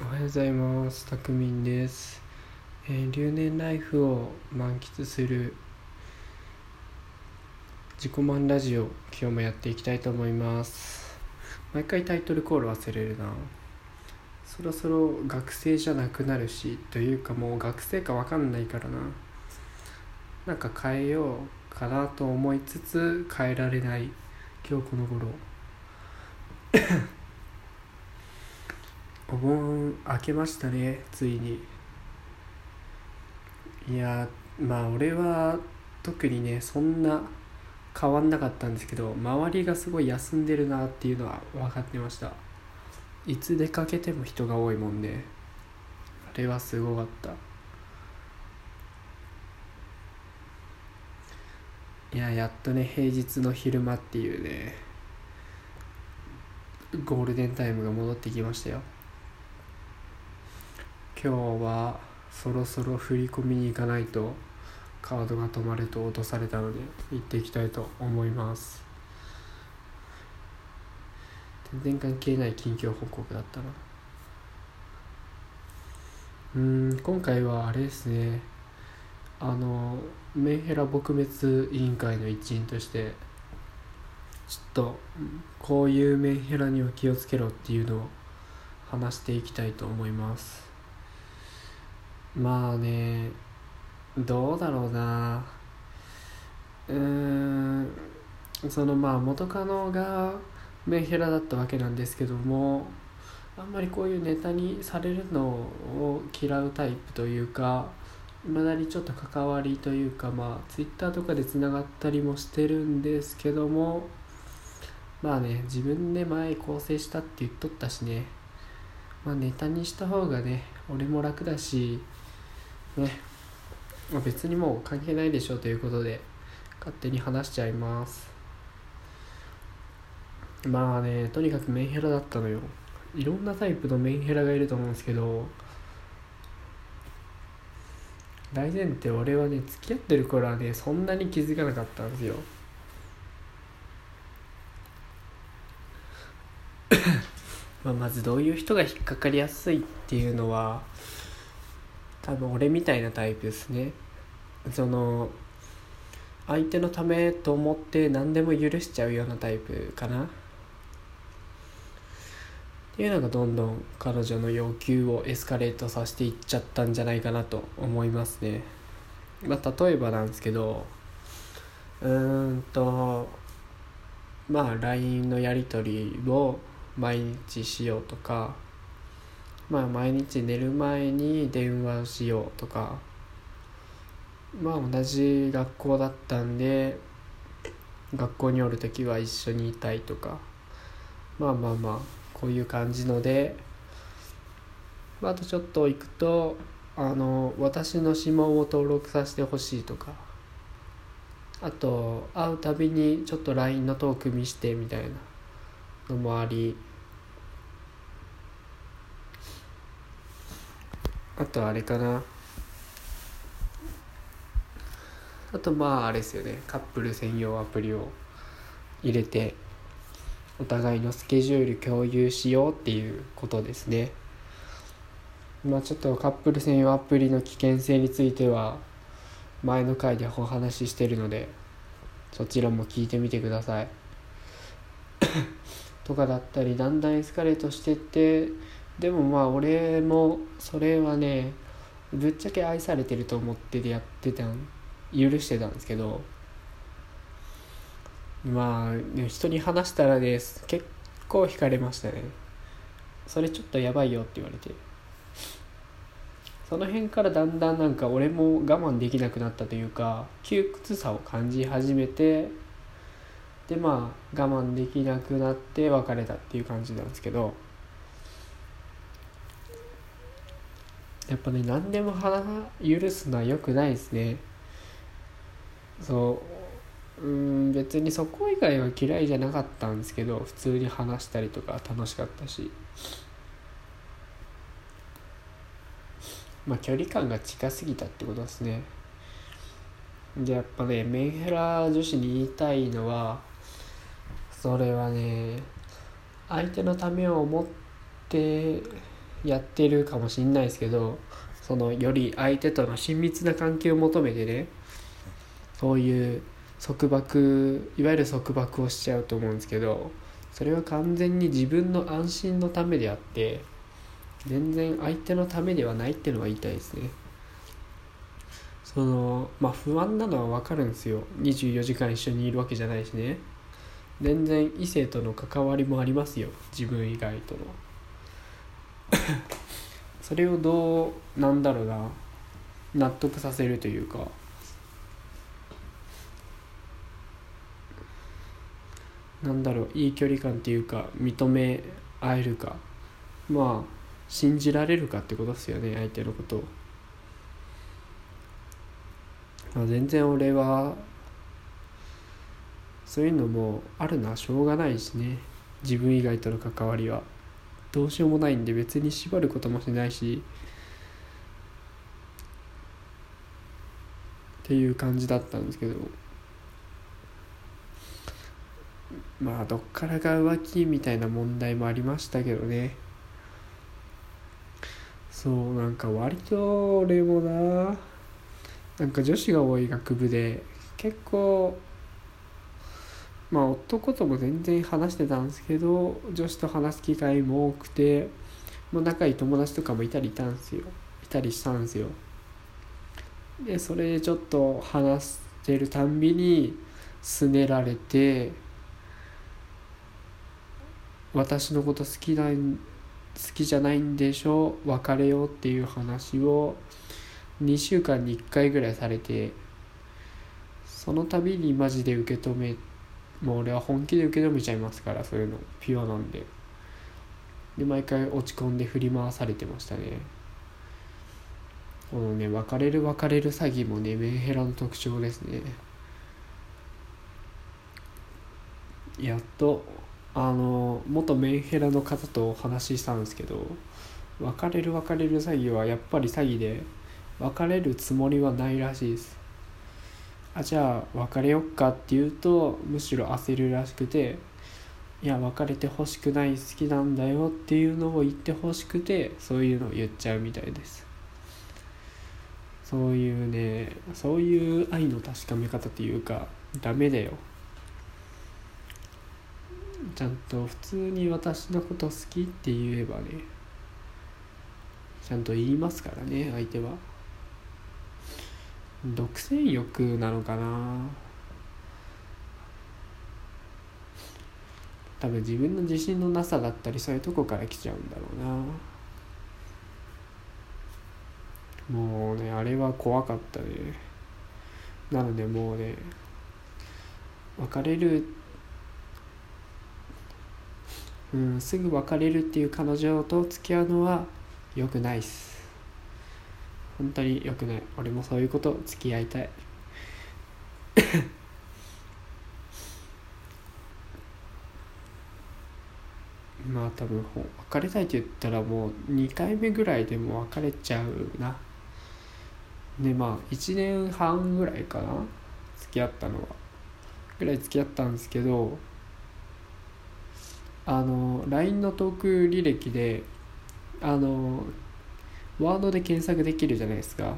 おはようございます。たくみんです、えー留年ライフを満喫する自己満ラジオ今日もやっていきたいと思います。毎回タイトルコール忘れるな。そろそろ学生じゃなくなるしというかもう学生か分かんないからな。なんか変えようかなと思いつつ変えられない今日この頃。お盆明けましたねついに。いやまあ俺は特にねそんな変わんなかったんですけど周りがすごい休んでるなっていうのは分かってました。いつ出かけても人が多いもんであれはすごかった。いややっとね平日の昼間っていうねゴールデンタイムが戻ってきましたよ。今日はそろそろ振り込みに行かないとカードが止まると脅されたので行っていきたいと思います。全然関係ない近況報告だったな。うん今回はあれですね。あのメンヘラ撲滅委員会の一員としてちょっとこういうメンヘラには気をつけろっていうのを話していきたいと思います。まあねどうだろうな。うーんそのまあ元カノがメンヘラだったわけなんですけどもあんまりこういうネタにされるのを嫌うタイプというかいまだにちょっと関わりというかまあツイッターとかでつながったりもしてるんですけどもまあね自分で前構成したって言っとったしね。まあネタにした方がね俺も楽だしね、まあ、別にもう関係ないでしょうということで勝手に話しちゃいます。まあねとにかくメンヘラだったのよ。いろんなタイプのメンヘラがいると思うんですけど大前提俺はね付き合ってる頃はねそんなに気づかなかったんですよ。まあまずどういう人が引っかかりやすいっていうのは多分俺みたいなタイプですね。その相手のためと思って何でも許しちゃうようなタイプかな。っていうのがどんどん彼女の要求をエスカレートさせていっちゃったんじゃないかなと思いますね。まあ例えばなんですけどうーんとまあ LINE のやり取りを毎日しようとかまあ毎日寝る前に電話をしようとか。まあ同じ学校だったんで学校におる時は一緒にいたいとか。まあまあまあこういう感じので、あ、あとちょっと行くとあの私の指紋を登録させてほしいとか。あと会うたびにちょっと LINE のトーク見してみたいなのもあり。あとあれかな。あとまああれですよね。カップル専用アプリを入れてお互いのスケジュール共有しようっていうことですね。まあちょっとカップル専用アプリの危険性については前の回でお話ししてるのでそちらも聞いてみてください。とかだったりだんだんエスカレートしてってでもまあ俺もそれはねぶっちゃけ愛されてると思っててやってたん許してたんですけどまあ、ね、人に話したらです結構惹かれましたね。それちょっとやばいよって言われて。その辺からだんだんなんか俺も我慢できなくなったというか窮屈さを感じ始めてでまあ我慢できなくなって別れたっていう感じなんですけど。やっぱね何でも腹許すのは良くないですね。そう。うん別にそこ以外は嫌いじゃなかったんですけど普通に話したりとか楽しかったし。まあ距離感が近すぎたってことですね。でやっぱねメンヘラ女子に言いたいのはそれはね相手のためを思ってやってるかもしんないですけどそのより相手との親密な関係を求めてねそういう束縛いわゆる束縛をしちゃうと思うんですけどそれは完全に自分の安心のためであって全然相手のためではないっていうのが言いたいですね。そのまあ不安なのは分かるんですよ。24時間一緒にいるわけじゃないしね。全然異性との関わりもありますよ。自分以外との。それをどうなんだろうな。納得させるというか。なんだろう。いい距離感っていうか認め合えるか。まあ信じられるかってことですよね相手のこと。を、まあ、全然俺はそういうのもあるのはしょうがないしね。自分以外との関わりは。どうしようもないんで別に縛ることもしないしっていう感じだったんですけど。まあどっからが浮気みたいな問題もありましたけどね。そうなんか割と俺もななんか女子が多い学部で結構まあ男とも全然話してたんですけど女子と話す機会も多くてもう仲いい友達とかもいたりいたんですよ。いたりしたんですよ。でそれでちょっと話してるたんびにすねられて私のこと好きな好きじゃないんでしょ別れようっていう話を2週間に1回ぐらいされてその度にマジで受け止めもう俺は本気で受け止めちゃいますからそういうの。ピュアなんで。で毎回落ち込んで振り回されてましたね。このね別れる別れる詐欺もねメンヘラの特徴ですね。やっとあの元メンヘラの方とお話ししたんですけど別れる別れる詐欺はやっぱり詐欺で別れるつもりはないらしいです。あじゃあ別れよっかって言うとむしろ焦るらしくていや別れてほしくない好きなんだよっていうのを言ってほしくてそういうのを言っちゃうみたいです。そういうねそういう愛の確かめ方っていうかダメだよ。ちゃんと普通に私のこと好きって言えばねちゃんと言いますからね相手は。独占欲なのかな？多分自分の自信のなさだったりそういうとこから来ちゃうんだろうな。もうねあれは怖かったね。なのでもうね別れるうんすぐ別れるっていう彼女と付き合うのは良くないっす。本当に良くない。俺もそういうこと付き合いたい。まあ多分別れたいって言ったらもう2回目ぐらいでも別れちゃうな。でまあ1年半ぐらいかな付き合ったのは。ぐらい付き合ったんですけどあの LINE のトーク履歴であのワードで検索できるじゃないですか。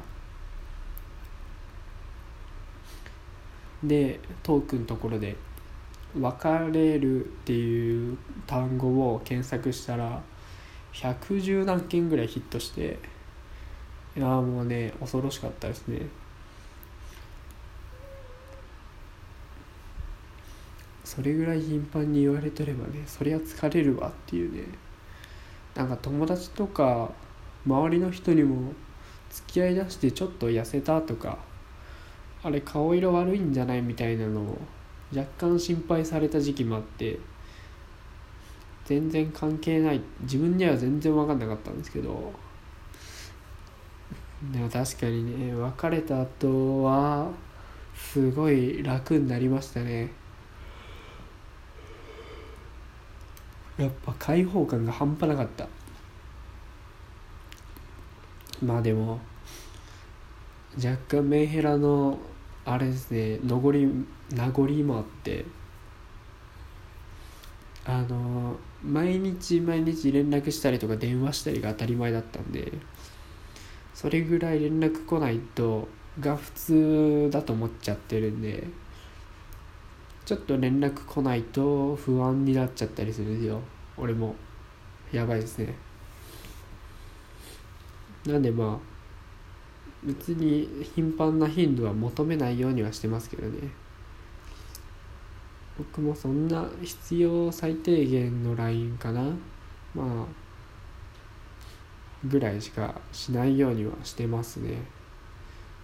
でトークのところで「別れる」っていう単語を検索したら110何件ぐらいヒットしていやもうね恐ろしかったですね。それぐらい頻繁に言われてればねそりゃ疲れるわっていうね。なんか友達とか周りの人にも付き合いだしてちょっと痩せたとかあれ顔色悪いんじゃないみたいなのを若干心配された時期もあって全然関係ない。自分には全然分かんなかったんですけどでも確かにね別れた後はすごい楽になりましたね。やっぱ開放感が半端なかった。まあでも若干メンヘラのあれですね名残名残もあってあの毎日毎日連絡したりとか電話したりが当たり前だったんでそれぐらい連絡来ないとが普通だと思っちゃってるんでちょっと連絡来ないと不安になっちゃったりするんですよ。俺も。やばいですね。なんでまあ別に頻繁な頻度は求めないようにはしてますけどね。僕もそんな必要最低限の LINE かな。まあぐらいしかしないようにはしてますね。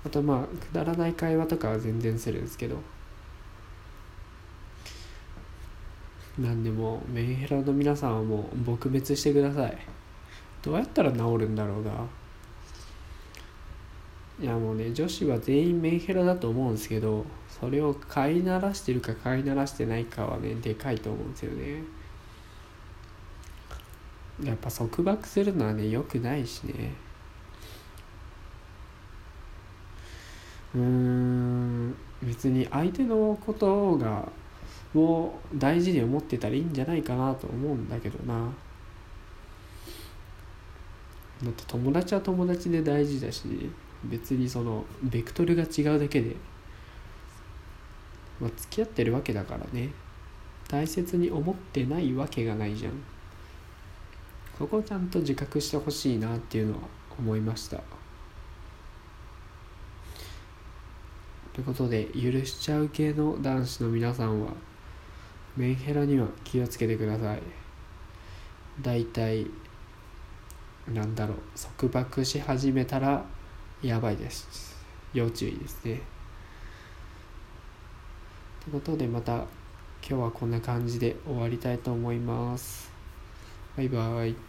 あとまあくだらない会話とかは全然するんですけど。なんでもメンヘラの皆さんはもう撲滅してください。どうやったら治るんだろうな。いやもうね女子は全員メンヘラだと思うんですけどそれを飼いならしてるか飼いならしてないかはねでかいと思うんですよね。やっぱ束縛するのはね良くないしね。うーん別に相手のことがを大事に思ってたらいいんじゃないかなと思うんだけどな。だって友達は友達で大事だし別にそのベクトルが違うだけで、まあ、付き合ってるわけだからね。大切に思ってないわけがないじゃん。そこをちゃんと自覚してほしいなっていうのは思いました。ということで許しちゃう系の男子の皆さんはメンヘラには気をつけてください。だいたいなんだろう束縛し始めたらやばいです。要注意ですね。ということでまた今日はこんな感じで終わりたいと思います。バイバイ。